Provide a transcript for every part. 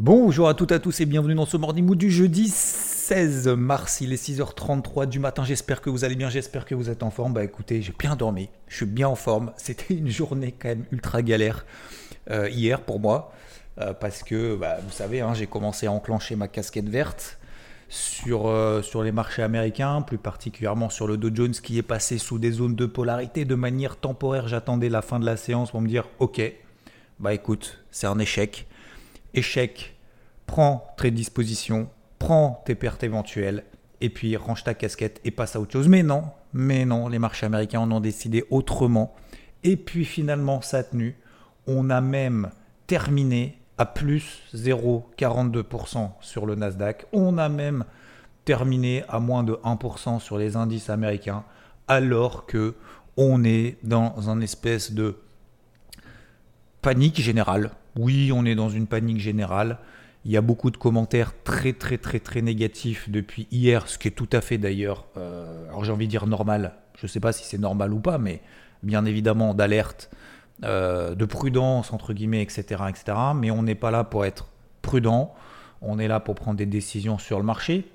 Bonjour à toutes et à tous et bienvenue dans ce Morning Mood du jeudi 16 mars. Il est 6h33 du matin. J'espère que vous allez bien, j'espère que vous êtes en forme. Bah écoutez, j'ai bien dormi, je suis bien en forme. C'était une journée quand même ultra galère euh, hier pour moi. Euh, parce que, bah, vous savez, hein, j'ai commencé à enclencher ma casquette verte sur, euh, sur les marchés américains, plus particulièrement sur le Dow Jones qui est passé sous des zones de polarité de manière temporaire. J'attendais la fin de la séance pour me dire, ok, bah écoute, c'est un échec. Échec, prends tes dispositions, prends tes pertes éventuelles, et puis range ta casquette et passe à autre chose. Mais non, mais non, les marchés américains en ont décidé autrement. Et puis finalement, ça a tenu. On a même terminé à plus 0,42% sur le Nasdaq. On a même terminé à moins de 1% sur les indices américains, alors que on est dans un espèce de panique générale. Oui, on est dans une panique générale. Il y a beaucoup de commentaires très très très très négatifs depuis hier, ce qui est tout à fait d'ailleurs, euh, alors j'ai envie de dire normal, je ne sais pas si c'est normal ou pas, mais bien évidemment d'alerte euh, de prudence, entre guillemets, etc., etc. Mais on n'est pas là pour être prudent, on est là pour prendre des décisions sur le marché,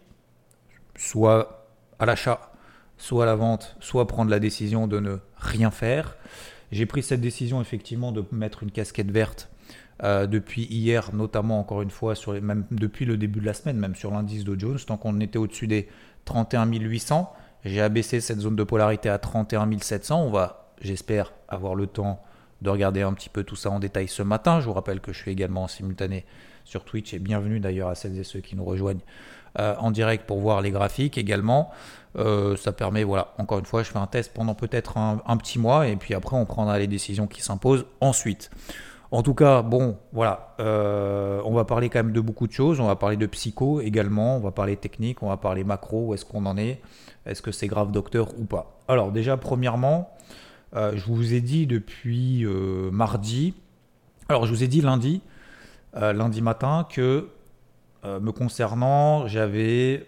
soit à l'achat, soit à la vente, soit prendre la décision de ne rien faire. J'ai pris cette décision effectivement de mettre une casquette verte euh, depuis hier, notamment encore une fois, sur même depuis le début de la semaine, même sur l'indice Dow Jones, tant qu'on était au-dessus des 31 800. J'ai abaissé cette zone de polarité à 31 700. On va, j'espère, avoir le temps de regarder un petit peu tout ça en détail ce matin. Je vous rappelle que je suis également en simultané sur Twitch et bienvenue d'ailleurs à celles et ceux qui nous rejoignent euh, en direct pour voir les graphiques également. Euh, ça permet, voilà, encore une fois, je fais un test pendant peut-être un, petit mois et puis après on prendra les décisions qui s'imposent ensuite. En tout cas, bon, voilà, euh, on va parler quand même de beaucoup de choses. On va parler de psycho également, on va parler technique, on va parler macro, où est-ce qu'on en est, est-ce que c'est grave docteur ou pas. Alors déjà, premièrement, euh, je vous ai dit depuis euh, mardi, alors je vous ai dit lundi, lundi matin, que me concernant, j'avais,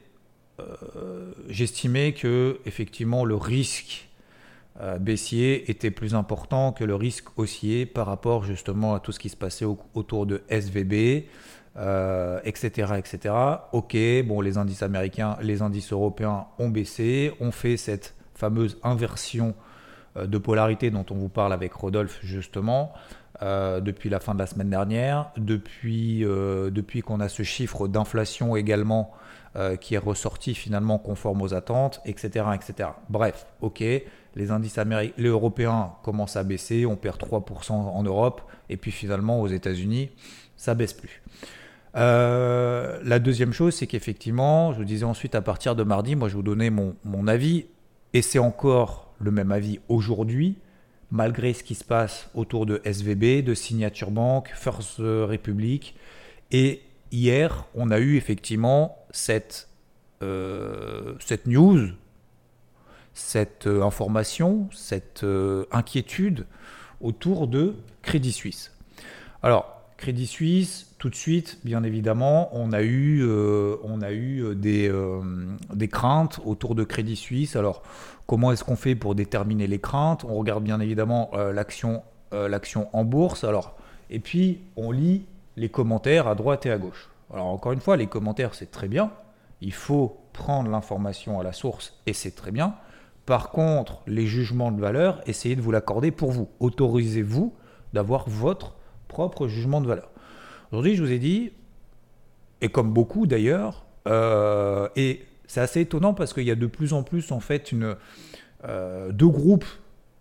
j'estimais que effectivement le risque baissier était plus important que le risque haussier par rapport justement à tout ce qui se passait autour de SVB, etc., etc. Ok, bon, les indices américains, les indices européens ont baissé, on fait cette fameuse inversion euh, de polarité dont on vous parle avec Rodolphe justement euh, depuis la fin de la semaine dernière, depuis, euh, depuis qu'on a ce chiffre d'inflation également qui est ressorti finalement conforme aux attentes, etc. etc. Bref, ok, les indices américains, les européens commencent à baisser, on perd 3% en Europe, et puis finalement aux États-Unis, ça baisse plus. la deuxième chose, c'est qu'effectivement, je vous disais ensuite à partir de mardi, moi je vous donnais mon, mon avis, et c'est encore le même avis aujourd'hui, malgré ce qui se passe autour de SVB, de Signature Bank, First Republic. Et hier, on a eu effectivement cette, euh, cette news, cette euh, information, cette euh, inquiétude autour de Crédit Suisse. Alors, Crédit Suisse, tout de suite, bien évidemment, on a eu, on a eu des, des craintes autour de Crédit Suisse. Alors, Comment est-ce qu'on fait pour déterminer les craintes? On regarde bien évidemment euh, l'action, euh, l'action en bourse. Alors, et puis on lit les commentaires à droite et à gauche. Alors encore une fois, les commentaires c'est très bien. Il faut prendre l'information à la source et c'est très bien. Par contre, les jugements de valeur, essayez de vous l'accorder pour vous. Autorisez-vous d'avoir votre propre jugement de valeur. Aujourd'hui, je vous ai dit, et comme beaucoup d'ailleurs, euh, et c'est assez étonnant parce qu'il y a de plus en plus en fait une, euh, deux groupes,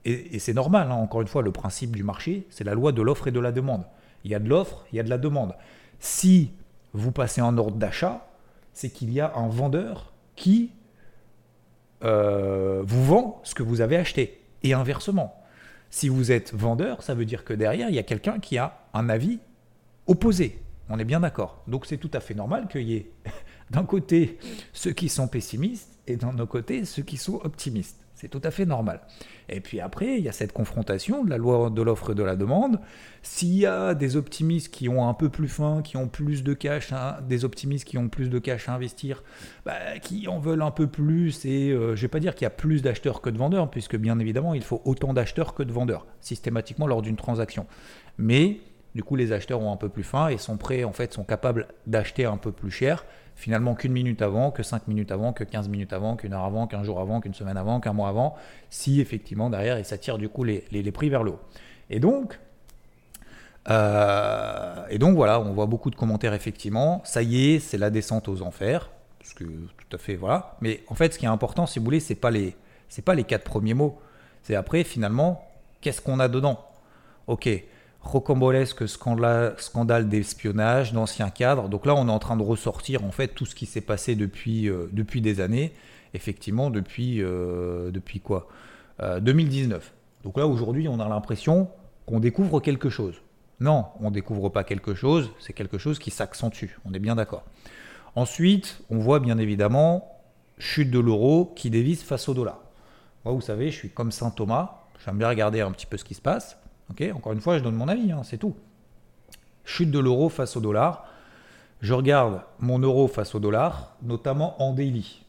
et, c'est normal, hein, encore une fois, le principe du marché, c'est la loi de l'offre et de la demande. Il y a de l'offre, il y a de la demande. Si vous passez en ordre d'achat, c'est qu'il y a un vendeur qui euh, vous vend ce que vous avez acheté, et inversement. Si vous êtes vendeur, ça veut dire que derrière, il y a quelqu'un qui a un avis opposé. On est bien d'accord. Donc c'est tout à fait normal qu'il y ait d'un côté ceux qui sont pessimistes et d'un autre côté ceux qui sont optimistes. C'est tout à fait normal. Et puis après, il y a cette confrontation de la loi de l'offre et de la demande. S'il y a des optimistes qui ont un peu plus faim, qui ont plus de cash, des optimistes qui ont plus de cash à investir, bah, qui en veulent un peu plus, et euh, je ne vais pas dire qu'il y a plus d'acheteurs que de vendeurs, puisque bien évidemment, il faut autant d'acheteurs que de vendeurs, systématiquement lors d'une transaction. Mais du coup, les acheteurs ont un peu plus faim et sont prêts, en fait, sont capables d'acheter un peu plus cher finalement qu'une minute avant, que cinq minutes avant, que 15 minutes avant, qu'une heure avant, qu'un jour avant, qu'une semaine avant, qu'un mois avant, si effectivement derrière ça tire du coup les, prix vers le haut. Et donc, euh, et donc voilà, on voit beaucoup de commentaires effectivement, ça y est, c'est la descente aux enfers, parce que tout à fait voilà. Mais en fait, ce qui est important, si vous voulez, c'est pas les, c'est pas les quatre premiers mots, c'est après finalement, qu'est-ce qu'on a dedans? Ok, rocambolesque scandale, d'espionnage, d'anciens cadres. Donc là, on est en train de ressortir en fait tout ce qui s'est passé depuis, euh, des années, effectivement, depuis, euh, depuis quoi 2019. Euh, Donc là, aujourd'hui, on a l'impression qu'on découvre quelque chose. Non, on découvre pas quelque chose, c'est quelque chose qui s'accentue, on est bien d'accord. Ensuite, on voit bien évidemment chute de l'euro qui dévisse face au dollar. Moi, vous savez, je suis comme Saint Thomas, j'aime bien regarder un petit peu ce qui se passe. Encore une fois, je donne mon avis, hein, c'est tout. Chute de l'euro face au dollar. Je regarde mon euro face au dollar, notamment en daily.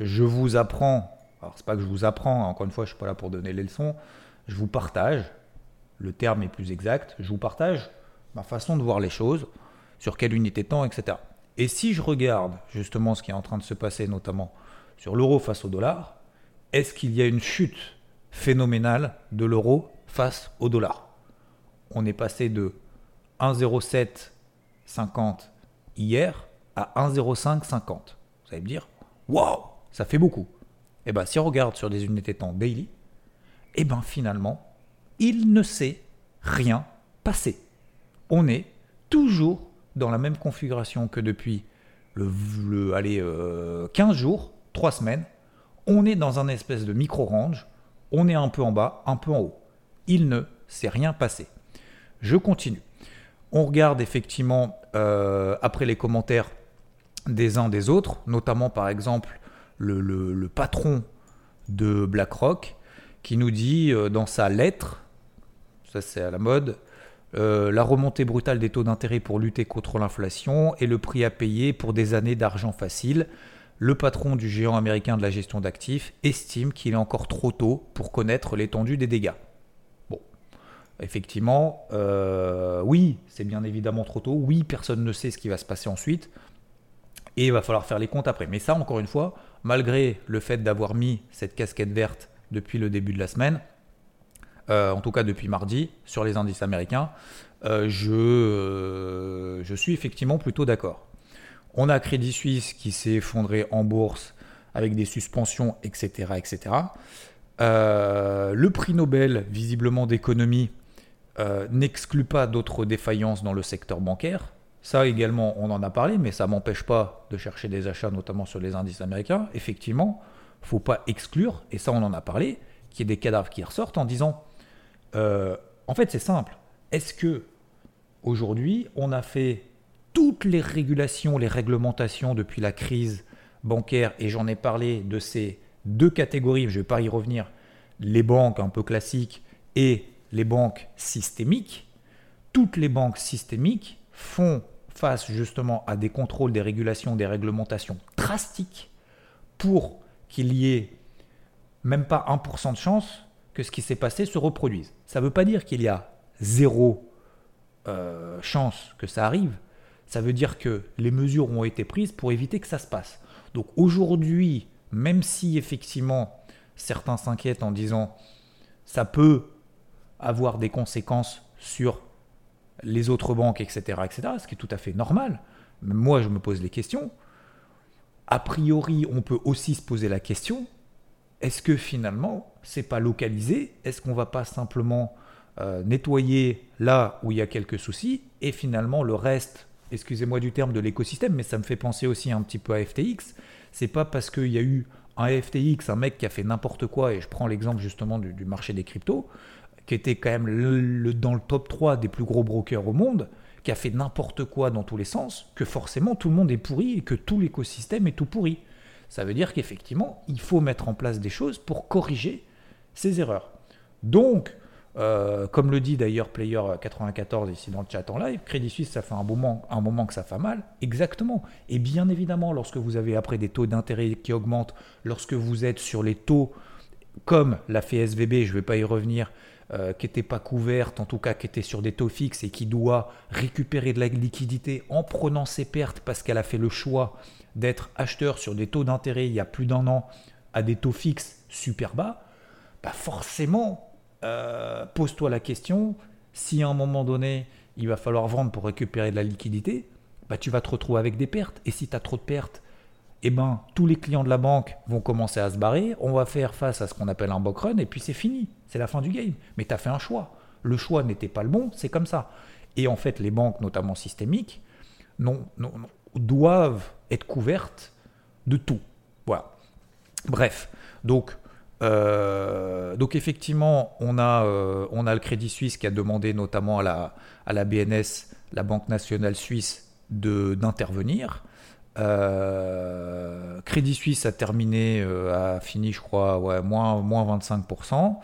Je vous apprends, alors c'est pas que je vous apprends, encore une fois, je suis pas là pour donner les leçons, je vous partage, le terme est plus exact, je vous partage ma façon de voir les choses, sur quelle unité de temps, etc. Et si je regarde justement ce qui est en train de se passer, notamment sur l'euro face au dollar, est-ce qu'il y a une chute phénoménale de l'euro face au dollar. On est passé de 1,0750 hier à 1,0550. Vous allez me dire, waouh, ça fait beaucoup. Et eh bien, si on regarde sur des unités temps daily, et eh bien finalement, il ne s'est rien passé. On est toujours dans la même configuration que depuis le, le allez, 15 euh, jours, 3 semaines. On est dans un espèce de micro-range. On est un peu en bas, un peu en haut il ne s'est rien passé. Je continue. On regarde effectivement euh, après les commentaires des uns des autres, notamment par exemple le, patron de BlackRock qui nous dit euh, dans sa lettre, ça c'est à la mode, euh, la remontée brutale des taux d'intérêt pour lutter contre l'inflation et le prix à payer pour des années d'argent facile. Le patron du géant américain de la gestion d'actifs estime qu'il est encore trop tôt pour connaître l'étendue des dégâts effectivement, euh, oui, c'est bien évidemment trop tôt. Oui, personne ne sait ce qui va se passer ensuite. Et il va falloir faire les comptes après. Mais ça, encore une fois, malgré le fait d'avoir mis cette casquette verte depuis le début de la semaine, euh, en tout cas depuis mardi, sur les indices américains, euh, je, je suis effectivement plutôt d'accord. On a Crédit Suisse qui s'est effondré en bourse avec des suspensions, etc. etc. le prix Nobel, visiblement d'économie, euh, n'exclut pas d'autres défaillances dans le secteur bancaire. Ça également, on en a parlé, mais ça ne m'empêche pas de chercher des achats, notamment sur les indices américains. Effectivement, faut pas exclure, et ça on en a parlé, qu'il y ait des cadavres qui ressortent en disant, euh, en fait c'est simple, est-ce que aujourd'hui on a fait toutes les régulations, les réglementations depuis la crise bancaire, et j'en ai parlé de ces deux catégories, je ne vais pas y revenir, les banques un peu classiques et les banques systémiques, toutes les banques systémiques font face justement à des contrôles, des régulations, des réglementations drastiques pour qu'il y ait même pas 1% de chance que ce qui s'est passé se reproduise. Ça ne veut pas dire qu'il y a zéro euh, chance que ça arrive. Ça veut dire que les mesures ont été prises pour éviter que ça se passe. Donc aujourd'hui, même si effectivement certains s'inquiètent en disant ça peut avoir des conséquences sur les autres banques, etc., etc., ce qui est tout à fait normal. moi, je me pose les questions. A priori, on peut aussi se poser la question est-ce que finalement, c'est pas localisé? Est-ce qu'on va pas simplement euh, nettoyer là où il y a quelques soucis et finalement le reste, excusez-moi du terme de l'écosystème, mais ça me fait penser aussi un petit peu à FTX. C'est pas parce qu'il y a eu un FTX, un mec qui a fait n'importe quoi, et je prends l'exemple justement du, marché des cryptos, qui était quand même dans le top 3 des plus gros brokers au monde, qui a fait n'importe quoi dans tous les sens, que forcément tout le monde est pourri et que tout l'écosystème est tout pourri. Ça veut dire qu'effectivement, il faut mettre en place des choses pour corriger ces erreurs. Donc, euh, comme le dit d'ailleurs Player94 ici dans le chat en live, Crédit Suisse, ça fait un moment, un moment que ça fait mal. Exactement. Et bien évidemment, lorsque vous avez après des taux d'intérêt qui augmentent, lorsque vous êtes sur les taux comme la fait SVB, je ne vais pas y revenir, euh, qui n'était pas couverte, en tout cas qui était sur des taux fixes et qui doit récupérer de la liquidité en prenant ses pertes parce qu'elle a fait le choix d'être acheteur sur des taux d'intérêt il y a plus d'un an à des taux fixes super bas, bah forcément, euh, pose-toi la question, si à un moment donné, il va falloir vendre pour récupérer de la liquidité, bah, tu vas te retrouver avec des pertes. Et si tu as trop de pertes, eh ben, tous les clients de la banque vont commencer à se barrer, on va faire face à ce qu'on appelle un book run, et puis c'est fini, c'est la fin du game. Mais tu as fait un choix. Le choix n'était pas le bon, c'est comme ça. Et en fait, les banques, notamment systémiques, doivent être couvertes de tout. Voilà. Bref, donc euh, donc effectivement, on a, euh, on a le Crédit Suisse qui a demandé notamment à la, à la BNS, la Banque nationale suisse, d'intervenir. Euh, Crédit Suisse a terminé, a fini, je crois, moins, moins 25%,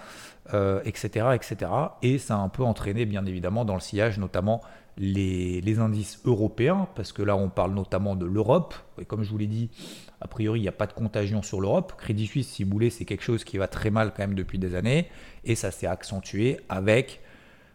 etc., etc. Et ça a un peu entraîné, bien évidemment, dans le sillage, notamment les, les indices européens, parce que là, on parle notamment de l'Europe. Et comme je vous l'ai dit, a priori, il n'y a pas de contagion sur l'Europe. Crédit Suisse, si vous voulez, c'est quelque chose qui va très mal quand même depuis des années. Et ça s'est accentué avec,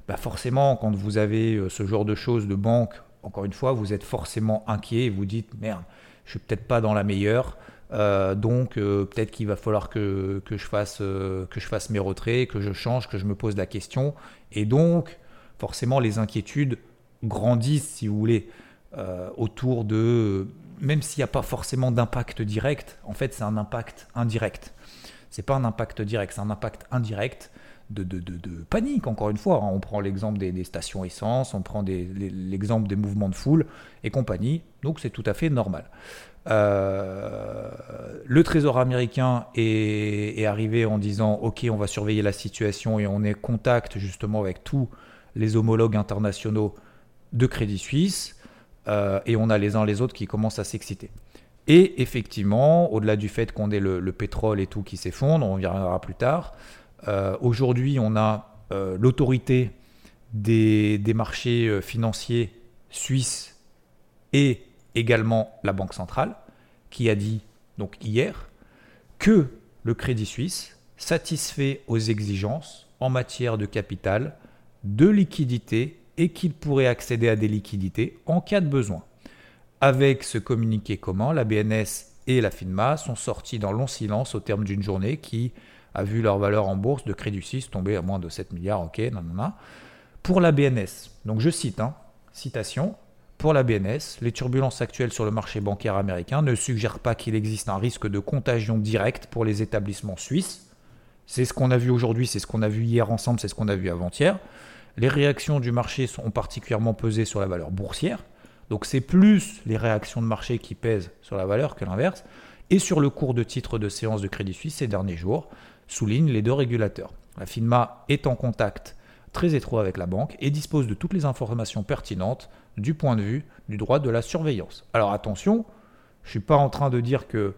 bah forcément, quand vous avez euh, ce genre de choses de banque, encore une fois, vous êtes forcément inquiet et vous dites, merde, je suis peut-être pas dans la meilleure. Euh, donc euh, peut-être qu'il va falloir que, je fasse, que je fasse mes retraits, que je change, que je me pose la question. Et donc, forcément, les inquiétudes grandissent, si vous voulez, autour de même s'il n'y a pas forcément d'impact direct, en fait, c'est un impact indirect. C'est pas un impact direct, c'est un impact indirect de, panique, encore une fois. Hein. On prend l'exemple des, stations essence, on prend l'exemple des mouvements de foule et compagnie. Donc, c'est tout à fait normal. Euh, le Trésor américain est, arrivé en disant Ok, on va surveiller la situation et on est en contact justement avec tous les homologues internationaux de Crédit Suisse. Euh, et on a les uns les autres qui commencent à s'exciter. Et effectivement, au-delà du fait qu'on ait le, pétrole et tout qui s'effondre, on reviendra plus tard, euh, aujourd'hui on a euh, l'autorité des, marchés financiers suisses et également la Banque centrale qui a dit donc hier que le Crédit Suisse satisfait aux exigences en matière de capital, de liquidité et qu'il pourrait accéder à des liquidités en cas de besoin. Avec ce communiqué commun, la BNS et la FINMA sont sortis dans long silence au terme d'une journée qui a vu leur valeur en bourse de Crédit Suisse tomber à moins de 7 milliards, ok, non. Pour la BNS, donc je cite, hein, citation, pour la BNS, les turbulences actuelles sur le marché bancaire américain ne suggèrent pas qu'il existe un risque de contagion directe pour les établissements suisses. C'est ce qu'on a vu aujourd'hui, c'est ce qu'on a vu hier ensemble, c'est ce qu'on a vu avant-hier. Les réactions du marché sont particulièrement pesées sur la valeur boursière. Donc c'est plus les réactions de marché qui pèsent sur la valeur que l'inverse. Et sur le cours de titre de séance de Crédit Suisse ces derniers jours, soulignent les deux régulateurs. La FINMA est en contact très étroit avec la banque et dispose de toutes les informations pertinentes du point de vue du droit de la surveillance. Alors attention, je ne suis pas en train de dire que,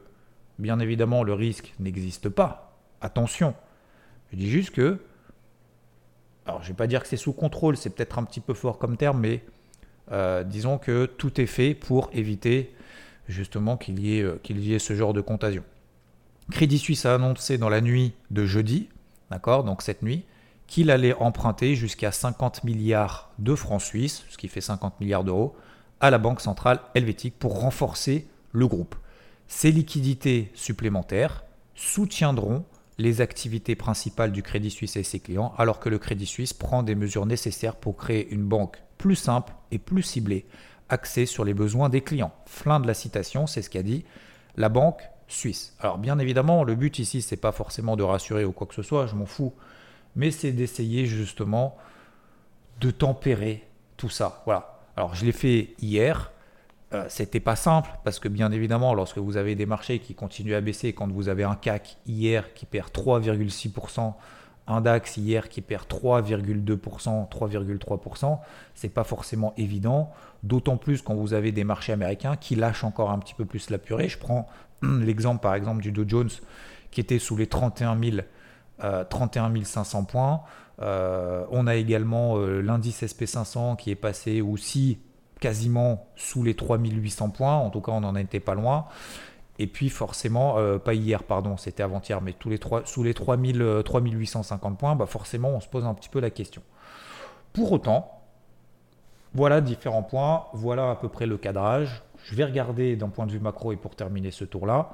bien évidemment, le risque n'existe pas. Attention. Je dis juste que alors je ne vais pas dire que c'est sous contrôle, c'est peut-être un petit peu fort comme terme, mais euh, disons que tout est fait pour éviter justement qu'il y, ait, euh, qu'il y ait ce genre de contagion. Crédit Suisse a annoncé dans la nuit de jeudi, d'accord, donc cette nuit, qu'il allait emprunter jusqu'à 50 milliards de francs suisses, ce qui fait 50 milliards d'euros, à la Banque centrale helvétique pour renforcer le groupe. Ces liquidités supplémentaires soutiendront les activités principales du Crédit Suisse et ses clients, alors que le Crédit Suisse prend des mesures nécessaires pour créer une banque plus simple et plus ciblée, axée sur les besoins des clients. Fin de la citation, c'est ce qu'a dit la banque suisse. Alors bien évidemment, le but ici, c'est pas forcément de rassurer ou quoi que ce soit, je m'en fous, mais c'est d'essayer justement de tempérer tout ça. Voilà. Alors je l'ai fait hier. euh, c'était pas simple parce que bien évidemment, lorsque vous avez des marchés qui continuent à baisser, quand vous avez un CAC hier qui perd 3,6%, un DAX hier qui perd 3,2%, 3,3%, c'est pas forcément évident. D'autant plus quand vous avez des marchés américains qui lâchent encore un petit peu plus la purée. Je prends l'exemple par exemple du Dow Jones qui était sous les 31 31 500 points. Euh, on a également euh, l'indice SP500 qui est passé aussi quasiment sous les 3800 points. En tout cas, on n'en était pas loin. Et puis forcément, euh, pas hier, pardon, c'était avant-hier, mais tous les sous les 3000, 3850 points, bah forcément, on se pose un petit peu la question. Pour autant, voilà différents points, voilà à peu près le cadrage. Je vais regarder d'un point de vue macro et pour terminer ce tour-là,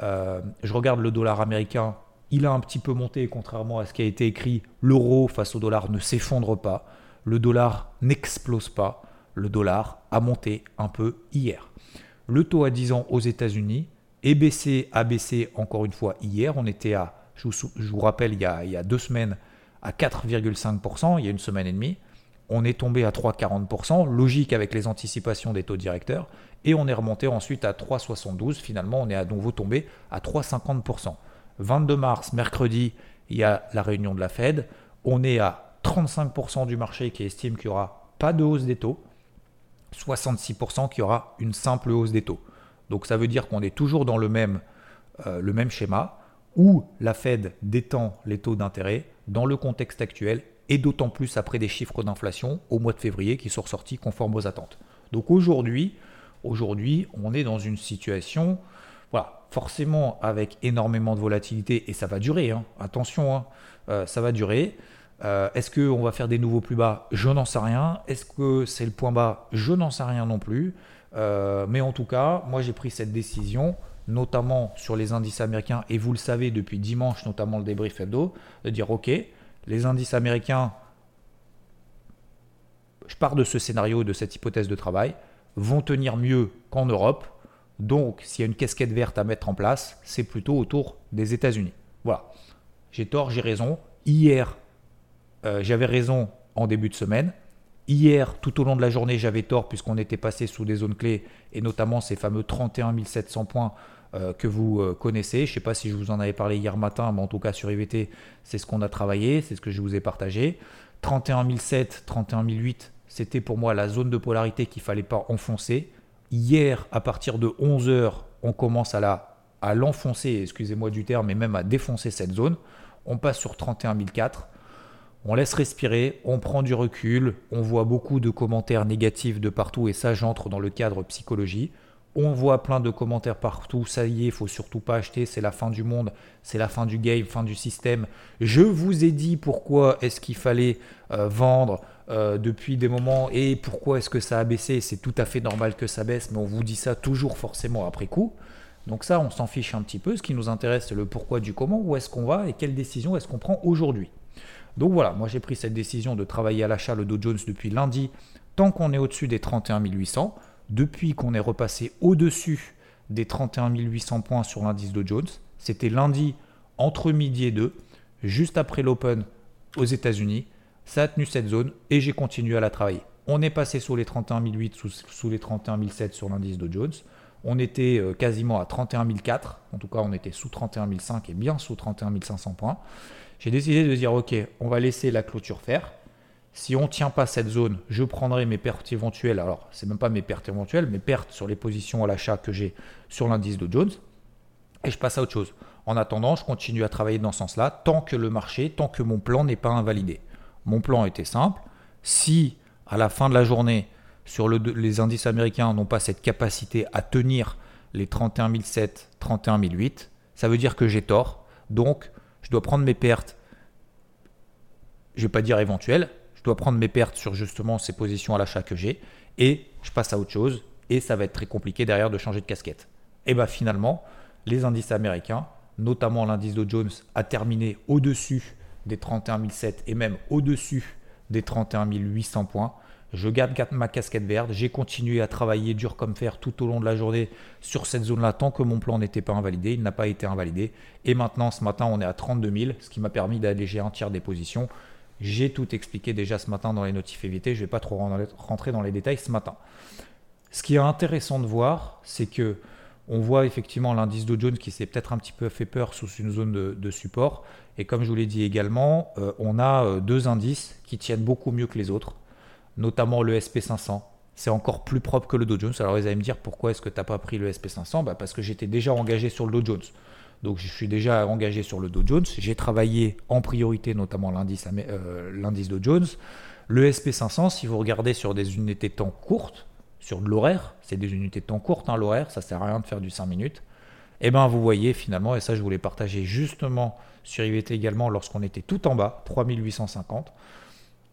je regarde le dollar américain il a un petit peu monté, contrairement à ce qui a été écrit. L'euro face au dollar ne s'effondre pas. Le dollar n'explose pas. Le dollar a monté un peu hier. Le taux à 10 ans aux États-Unis est baissé, a baissé encore une fois hier. On était à, je vous, rappelle, il y, a, il y a deux semaines à 4,5%, il y a une semaine et demie. On est tombé à 3,40%, logique avec les anticipations des taux directeurs, et on est remonté ensuite à 3,72. Finalement, on est à nouveau tombé à 3,50%. 22 mars, mercredi, il y a la réunion de la Fed. On est à 35% du marché qui estime qu'il n'y aura pas de hausse des taux, 66% qui aura une simple hausse des taux. Donc ça veut dire qu'on est toujours dans le même, euh, le même schéma où la Fed détend les taux d'intérêt dans le contexte actuel et d'autant plus après des chiffres d'inflation au mois de février qui sont ressortis conformes aux attentes. Donc aujourd'hui, aujourd'hui, on est dans une situation voilà, forcément avec énormément de volatilité, et ça va durer, hein. attention, hein. Euh, ça va durer. Euh, est-ce qu'on va faire des nouveaux plus bas? Je n'en sais rien. Est-ce que c'est le point bas? Je n'en sais rien non plus. Euh, mais en tout cas, moi j'ai pris cette décision, notamment sur les indices américains, et vous le savez depuis dimanche, notamment le débrief hebdo, de dire ok, les indices américains, je pars de ce scénario, de cette hypothèse de travail, vont tenir mieux qu'en Europe donc, s'il y a une casquette verte à mettre en place, c'est plutôt autour des États-Unis. Voilà. J'ai tort, j'ai raison. Hier, euh, j'avais raison en début de semaine. Hier, tout au long de la journée, j'avais tort puisqu'on était passé sous des zones clés et notamment ces fameux 31 700 points euh, que vous euh, connaissez. Je ne sais pas si je vous en avais parlé hier matin, mais en tout cas sur IVT, c'est ce qu'on a travaillé, c'est ce que je vous ai partagé. 31 700, 31 800, c'était pour moi la zone de polarité qu'il fallait pas enfoncer. Hier, à partir de 11h, on commence à, la, à l'enfoncer, excusez-moi du terme, mais même à défoncer cette zone. On passe sur 31 004. On laisse respirer, on prend du recul, on voit beaucoup de commentaires négatifs de partout et ça j'entre dans le cadre psychologie. On voit plein de commentaires partout, ça y est, faut surtout pas acheter, c'est la fin du monde, c'est la fin du game, fin du système. Je vous ai dit pourquoi est-ce qu'il fallait euh, vendre euh, depuis des moments et pourquoi est-ce que ça a baissé. C'est tout à fait normal que ça baisse, mais on vous dit ça toujours forcément après coup. Donc ça, on s'en fiche un petit peu. Ce qui nous intéresse, c'est le pourquoi du comment, où est-ce qu'on va et quelle décision est-ce qu'on prend aujourd'hui. Donc voilà, moi j'ai pris cette décision de travailler à l'achat le Dow Jones depuis lundi, tant qu'on est au-dessus des 31 800 depuis qu'on est repassé au-dessus des 31 800 points sur l'indice de Jones. C'était lundi entre midi et 2, juste après l'Open aux États-Unis. Ça a tenu cette zone et j'ai continué à la travailler. On est passé sous les 31 800, sous, les 31 700 sur l'indice de Jones. On était euh, quasiment à 31 400. En tout cas, on était sous 31 500 et bien sous 31 500 points. J'ai décidé de dire ok, on va laisser la clôture faire. Si on ne tient pas cette zone, je prendrai mes pertes éventuelles. Alors, c'est même pas mes pertes éventuelles, mes pertes sur les positions à l'achat que j'ai sur l'indice de Jones. Et je passe à autre chose. En attendant, je continue à travailler dans ce sens-là, tant que le marché, tant que mon plan n'est pas invalidé. Mon plan était simple. Si à la fin de la journée, sur les indices américains n'ont pas cette capacité à tenir les 31 700, 31 800, ça veut dire que j'ai tort. Donc, je dois prendre mes pertes, je ne vais pas dire éventuelles, je dois prendre mes pertes sur justement ces positions à l'achat que j'ai et je passe à autre chose et ça va être très compliqué derrière de changer de casquette. Et bien finalement, les indices américains, notamment l'indice Dow Jones, a terminé au-dessus des 31 700 et même au-dessus des 31 800 points. Je garde ma casquette verte. J'ai continué à travailler dur comme fer tout au long de la journée sur cette zone-là tant que mon plan n'était pas invalidé. Il n'a pas été invalidé. Et maintenant, ce matin, on est à 32 000, ce qui m'a permis d'alléger un tiers des positions. J'ai tout expliqué déjà ce matin dans les notifs évités. Je ne vais pas trop rentrer dans les détails ce matin. Ce qui est intéressant de voir, c'est que on voit effectivement l'indice Dow Jones qui s'est peut-être un petit peu fait peur sous une zone de, support. Et comme je vous l'ai dit également, euh, on a euh, deux indices qui tiennent beaucoup mieux que les autres, notamment le SP500. C'est encore plus propre que le Dow Jones. Alors vous allez me dire pourquoi est-ce que tu n'as pas pris le SP500 bah Parce que j'étais déjà engagé sur le Dow Jones. Donc je suis déjà engagé sur le Dow Jones. J'ai travaillé en priorité notamment l'indice euh, Dow Jones. Le SP500, si vous regardez sur des unités temps courtes, sur de l'horaire, c'est des unités de temps courtes, hein, l'horaire, ça sert à rien de faire du 5 minutes. Et eh bien vous voyez finalement, et ça je voulais partager justement sur IVT également lorsqu'on était tout en bas, 3850.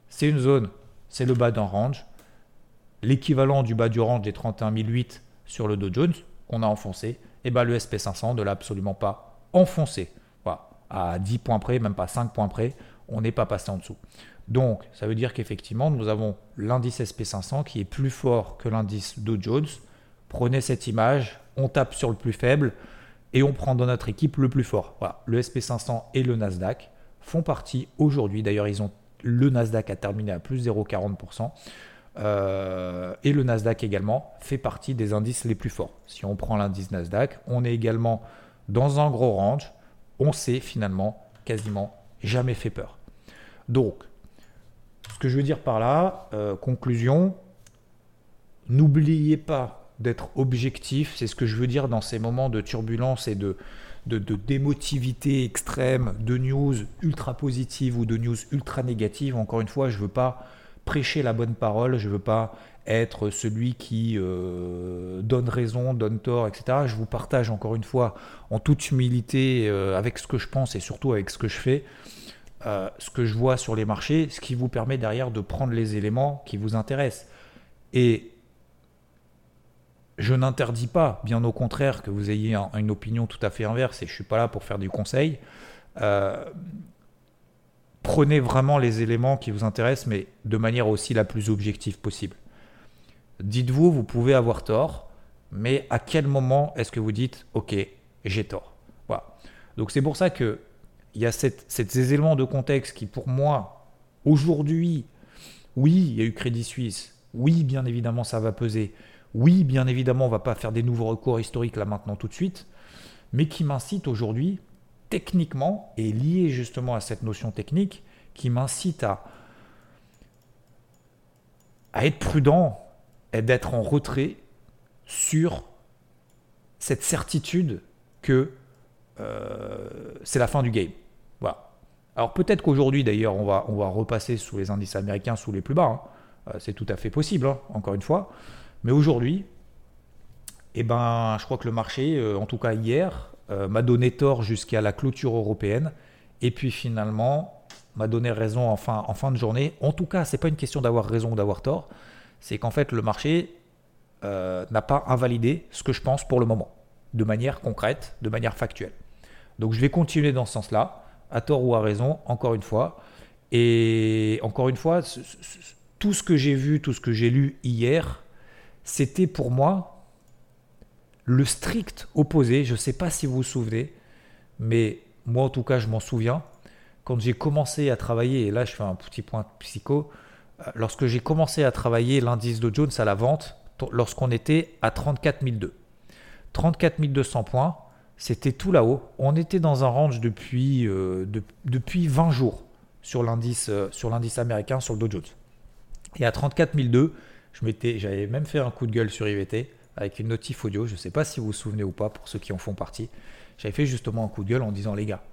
C'est une zone, c'est le bas d'un range, l'équivalent du bas du range des 31008 sur le Dow Jones qu'on a enfoncé, et eh bien le SP500 ne l'a absolument pas enfoncé. Voilà. À 10 points près, même pas 5 points près, on n'est pas passé en dessous. Donc, ça veut dire qu'effectivement, nous avons l'indice SP500 qui est plus fort que l'indice Dow Jones. Prenez cette image, on tape sur le plus faible et on prend dans notre équipe le plus fort. Voilà, le SP500 et le Nasdaq font partie aujourd'hui. D'ailleurs, ils ont le Nasdaq a terminé à plus 0,40%. Euh, et le Nasdaq également fait partie des indices les plus forts. Si on prend l'indice Nasdaq, on est également dans un gros range. On s'est finalement quasiment jamais fait peur. Donc, ce que je veux dire par là, euh, conclusion, n'oubliez pas d'être objectif, c'est ce que je veux dire dans ces moments de turbulence et de, de, démotivité extrême, de news ultra positives ou de news ultra négatives. Encore une fois, je ne veux pas prêcher la bonne parole, je ne veux pas être celui qui euh, donne raison, donne tort, etc. Je vous partage encore une fois en toute humilité euh, avec ce que je pense et surtout avec ce que je fais. Euh, ce que je vois sur les marchés, ce qui vous permet derrière de prendre les éléments qui vous intéressent. Et je n'interdis pas, bien au contraire, que vous ayez une opinion tout à fait inverse, et je ne suis pas là pour faire du conseil. Euh, prenez vraiment les éléments qui vous intéressent, mais de manière aussi la plus objective possible. Dites-vous, vous pouvez avoir tort, mais à quel moment est-ce que vous dites, ok, j'ai tort? Voilà. Donc c'est pour ça que il y a ces éléments de contexte qui, pour moi, aujourd'hui, oui, il y a eu Crédit Suisse, oui, bien évidemment, ça va peser, oui, bien évidemment, on ne va pas faire des nouveaux recours historiques là maintenant tout de suite, mais qui m'incite aujourd'hui, techniquement, et lié justement à cette notion technique, qui m'incite à, être prudent et d'être en retrait sur cette certitude que euh, c'est la fin du game. Voilà. Alors peut-être qu'aujourd'hui d'ailleurs on va, on va repasser sous les indices américains sous les plus bas. Hein. Euh, c'est tout à fait possible, hein, encore une fois. Mais aujourd'hui, eh ben, je crois que le marché, euh, en tout cas hier, m'a donné tort jusqu'à la clôture européenne. Et puis finalement, m'a donné raison en fin, en fin de journée. En tout cas, ce n'est pas une question d'avoir raison ou d'avoir tort. C'est qu'en fait, le marché n'a pas invalidé ce que je pense pour le moment, de manière concrète, de manière factuelle. Donc je vais continuer dans ce sens-là, à tort ou à raison, encore une fois. Et encore une fois, tout ce que j'ai vu, tout ce que j'ai lu hier, c'était pour moi le strict opposé. Je ne sais pas si vous vous souvenez, mais moi en tout cas je m'en souviens. Quand j'ai commencé à travailler, et là je fais un petit point psycho, euh, lorsque j'ai commencé à travailler l'indice de Jones à la vente, lorsqu'on était à 34 002. 34 200 points, c'était tout là-haut. On était dans un range depuis, euh, depuis 20 jours sur l'indice, euh, sur l'indice américain, sur le Dow Jones. Et à 34 002, j'avais même fait un coup de gueule sur IVT avec une notif audio. Je ne sais pas si vous vous souvenez ou pas, pour ceux qui en font partie. J'avais fait justement un coup de gueule en disant les gars,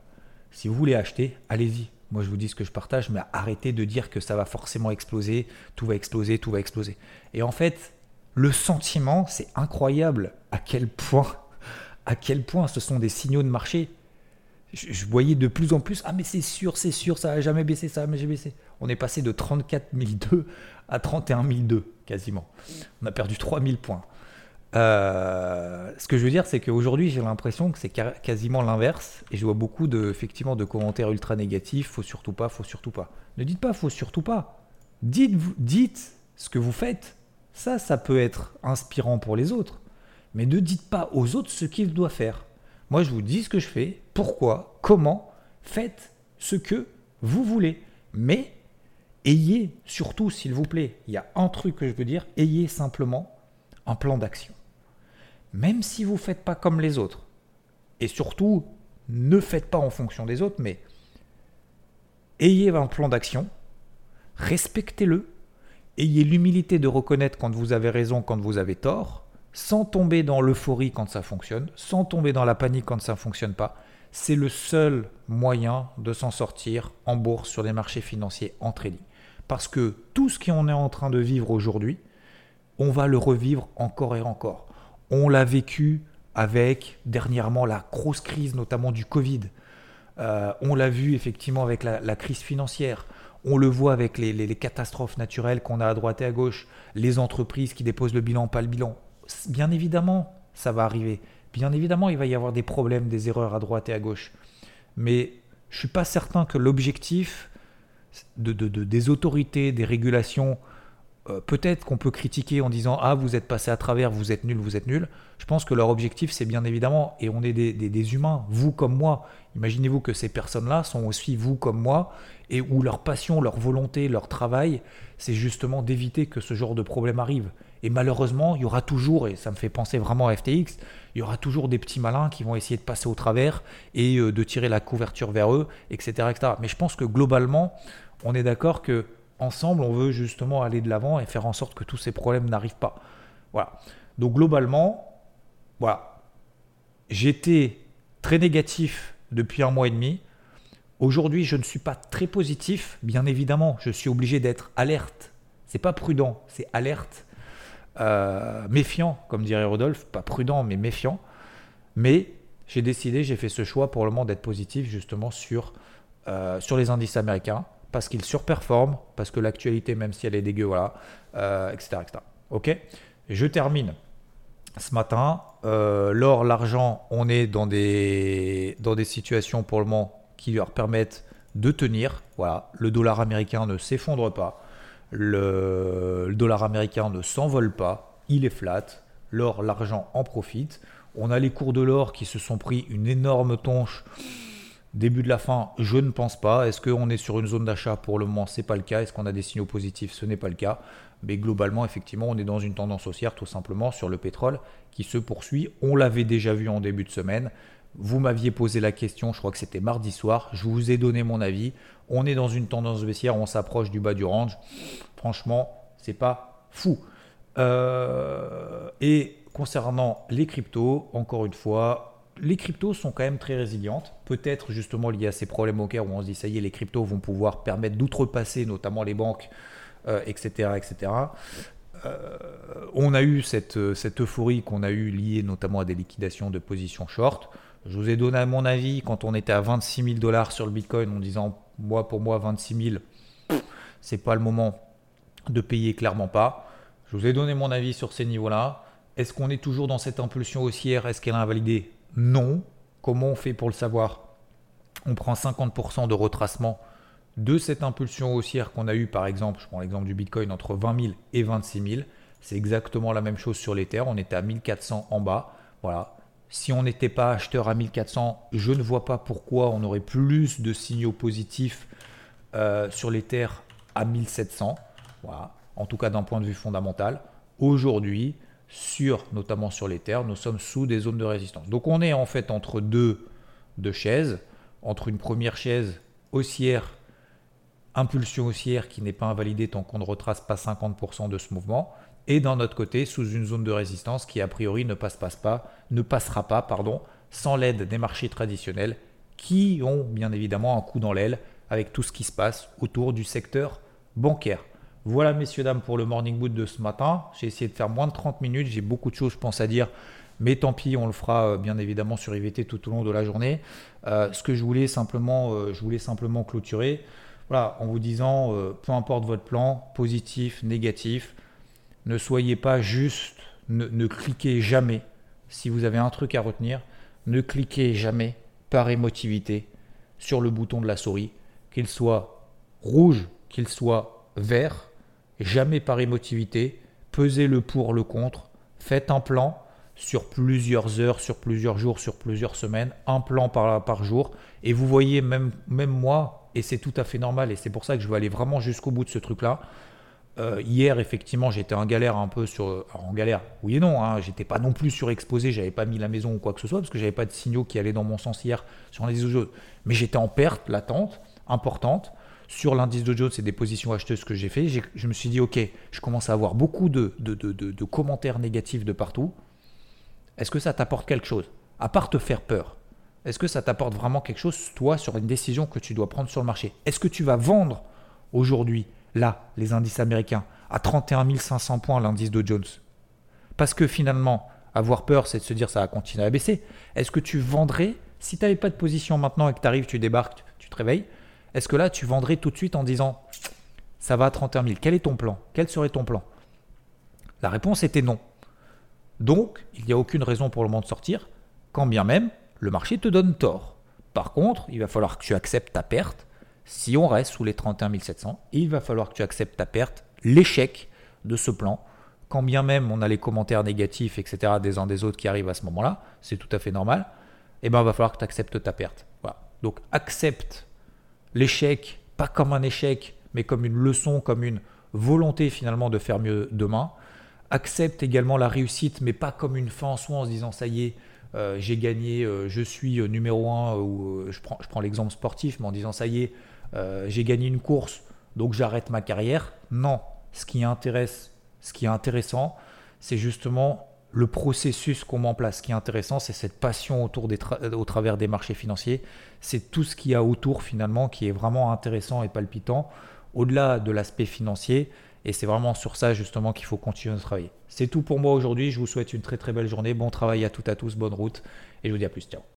si vous voulez acheter, allez-y. Moi, je vous dis ce que je partage, mais arrêtez de dire que ça va forcément exploser, tout va exploser, tout va exploser. Et en fait, le sentiment, c'est incroyable à quel point à quel point ce sont des signaux de marché. Je, voyais de plus en plus, ah mais c'est sûr, c'est sûr, ça n'a jamais baissé, ça n'a jamais baissé. On est passé de 34 002 à 31 002 quasiment. On a perdu 3000 points. Euh, ce que je veux dire, c'est qu'aujourd'hui, j'ai l'impression que c'est quasiment l'inverse. Et je vois beaucoup de, effectivement, de commentaires ultra négatifs. Faut surtout pas, faut surtout pas. Ne dites pas, faut surtout pas. Dites, dites ce que vous faites. Ça, ça peut être inspirant pour les autres mais ne dites pas aux autres ce qu'ils doivent faire. Moi, je vous dis ce que je fais, pourquoi, comment, faites ce que vous voulez. Mais ayez surtout, s'il vous plaît, il y a un truc que je veux dire, ayez simplement un plan d'action. Même si vous ne faites pas comme les autres. Et surtout, ne faites pas en fonction des autres, mais ayez un plan d'action, respectez-le, ayez l'humilité de reconnaître quand vous avez raison, quand vous avez tort, sans tomber dans l'euphorie quand ça fonctionne, sans tomber dans la panique quand ça ne fonctionne pas. C'est le seul moyen de s'en sortir en bourse sur les marchés financiers en trading. Parce que tout ce qu'on est en train de vivre aujourd'hui, on va le revivre encore et encore. On l'a vécu avec dernièrement la grosse crise, notamment du Covid. Euh, on l'a vu effectivement avec la, crise financière. On le voit avec les, les catastrophes naturelles qu'on a à droite et à gauche, les entreprises qui déposent le bilan, pas le bilan. Bien évidemment, ça va arriver. Bien évidemment, il va y avoir des problèmes, des erreurs à droite et à gauche. Mais je suis pas certain que l'objectif de, des autorités, des régulations, euh, peut-être qu'on peut critiquer en disant Ah, vous êtes passé à travers, vous êtes nul, vous êtes nul. Je pense que leur objectif, c'est bien évidemment, et on est des, humains, vous comme moi. Imaginez-vous que ces personnes-là sont aussi vous comme moi, et où leur passion, leur volonté, leur travail, c'est justement d'éviter que ce genre de problème arrive. Et malheureusement, il y aura toujours, et ça me fait penser vraiment à FTX, il y aura toujours des petits malins qui vont essayer de passer au travers et euh, de tirer la couverture vers eux, etc., etc. Mais je pense que globalement, on est d'accord que ensemble, on veut justement aller de l'avant et faire en sorte que tous ces problèmes n'arrivent pas. Voilà. Donc globalement, voilà. J'étais très négatif depuis un mois et demi. Aujourd'hui, je ne suis pas très positif, bien évidemment. Je suis obligé d'être alerte. C'est pas prudent, c'est alerte. Euh, méfiant, comme dirait Rodolphe, pas prudent, mais méfiant. Mais j'ai décidé, j'ai fait ce choix pour le moment d'être positif justement sur, euh, sur les indices américains parce qu'ils surperforment, parce que l'actualité, même si elle est dégueu, voilà, euh, etc., Ok? Je termine ce matin. L'or, l'argent, on est dans des, dans des situations pour le moment qui leur permettent de tenir. Voilà, le dollar américain ne s'effondre pas. Le, dollar américain ne s'envole pas. Il est flat. L'or, l'argent en profite. On a les cours de l'or qui se sont pris une énorme tonche Début de la fin, je ne pense pas. Est-ce qu'on est sur une zone d'achat? Pour le moment, ce n'est pas le cas. Est-ce qu'on a des signaux positifs? Ce n'est pas le cas. Mais globalement, effectivement, on est dans une tendance haussière tout simplement sur le pétrole qui se poursuit. On l'avait déjà vu en début de semaine. Vous m'aviez posé la question, je crois que c'était mardi soir. Je vous ai donné mon avis. On est dans une tendance baissière, on s'approche du bas du range. Franchement, c'est pas fou. Euh, et concernant les cryptos, encore une fois, les cryptos sont quand même très résilientes, peut-être justement liées à ces problèmes au cœur où on se dit ça y est, les cryptos vont pouvoir permettre d'outrepasser notamment les banques, etc. Euh, etc. Euh, on a eu cette, euphorie qu'on a eu liée notamment à des liquidations de positions short. Je vous ai donné mon avis quand on était à 26 000 dollars sur le Bitcoin en disant moi pour moi 26 000, c'est pas le moment de payer clairement pas. Je vous ai donné mon avis sur ces niveaux-là. Est-ce qu'on est toujours dans cette impulsion haussière? Est-ce qu'elle a invalidé non. Comment on fait pour le savoir? On prend 50% de retracement de cette impulsion haussière qu'on a eue, par exemple, je prends l'exemple du Bitcoin, entre 20 000 et 26 000. C'est exactement la même chose sur l'Ether. On était à 1400 en bas. Voilà. Si on n'était pas acheteur à 1400, je ne vois pas pourquoi on aurait plus de signaux positifs euh, sur l'Ether à 1700. Voilà. En tout cas, d'un point de vue fondamental. Aujourd'hui, sur, notamment sur les terres, nous sommes sous des zones de résistance. Donc on est en fait entre deux, deux chaises, entre une première chaise haussière, impulsion haussière qui n'est pas invalidée tant qu'on ne retrace pas 50% de ce mouvement, et d'un autre côté sous une zone de résistance qui a priori ne, passe, pas, ne passera pas pardon, sans l'aide des marchés traditionnels qui ont bien évidemment un coup dans l'aile avec tout ce qui se passe autour du secteur bancaire. Voilà, messieurs, dames, pour le morning boot de ce matin. J'ai essayé de faire moins de 30 minutes. J'ai beaucoup de choses, je pense, à dire. Mais tant pis, on le fera euh, bien évidemment sur IVT tout au long de la journée. Euh, ce que je voulais simplement, euh, je voulais simplement clôturer, voilà, en vous disant, peu importe votre plan, positif, négatif, ne soyez pas juste, ne, cliquez jamais. Si vous avez un truc à retenir, ne cliquez jamais par émotivité sur le bouton de la souris, qu'il soit rouge, qu'il soit vert. Jamais par émotivité, pesez le pour, le contre, faites un plan sur plusieurs heures, sur plusieurs jours, sur plusieurs semaines, un plan par, par jour, et vous voyez même, même moi, et c'est tout à fait normal, et c'est pour ça que je veux aller vraiment jusqu'au bout de ce truc-là, Euh, hier, effectivement, j'étais en galère un peu sur. en galère, oui et non, hein, j'étais pas non plus surexposé, j'avais pas mis la maison ou quoi que ce soit, parce que j'avais pas de signaux qui allaient dans mon sens hier sur l'indice de. Mais j'étais en perte latente, importante. Sur l'indice de Jones et des positions acheteuses que j'ai fait, je me suis dit, ok, je commence à avoir beaucoup de, de, de commentaires négatifs de partout. Est-ce que ça t'apporte quelque chose? À part te faire peur, est-ce que ça t'apporte vraiment quelque chose, toi, sur une décision que tu dois prendre sur le marché? Est-ce que tu vas vendre aujourd'hui là, les indices américains, à 31 500 points l'indice de Jones. Parce que finalement, avoir peur, c'est de se dire ça va continuer à baisser. Est-ce que tu vendrais, si tu n'avais pas de position maintenant et que tu arrives, tu débarques, tu te réveilles, est-ce que là, tu vendrais tout de suite en disant ça va à 31 000 Quel est ton plan? Quel serait ton plan? La réponse était non. Donc, il n'y a aucune raison pour le moment de sortir, quand bien même le marché te donne tort. Par contre, il va falloir que tu acceptes ta perte si on reste sous les 31 700, il va falloir que tu acceptes ta perte, l'échec de ce plan. Quand bien même on a les commentaires négatifs, etc., des uns des autres qui arrivent à ce moment-là, c'est tout à fait normal, et eh ben, il va falloir que tu acceptes ta perte. Donc accepte l'échec, pas comme un échec, mais comme une leçon, comme une volonté finalement de faire mieux demain. Accepte également la réussite, mais pas comme une fin en soi en se disant ça y est, j'ai gagné, euh, je suis euh, numéro un, ou je prends, je prends l'exemple sportif, mais en disant ça y est, euh, j'ai gagné une course, donc j'arrête ma carrière. Non, ce qui intéresse, ce qui est intéressant, c'est justement le processus qu'on met en place. Ce qui est intéressant, c'est cette passion autour des au travers des marchés financiers. C'est tout ce qu'il y a autour finalement qui est vraiment intéressant et palpitant, au-delà de l'aspect financier. Et c'est vraiment sur ça justement qu'il faut continuer de travailler. C'est tout pour moi aujourd'hui. Je vous souhaite une très très belle journée. Bon travail à toutes et à tous. Bonne route. Et je vous dis à plus. Ciao.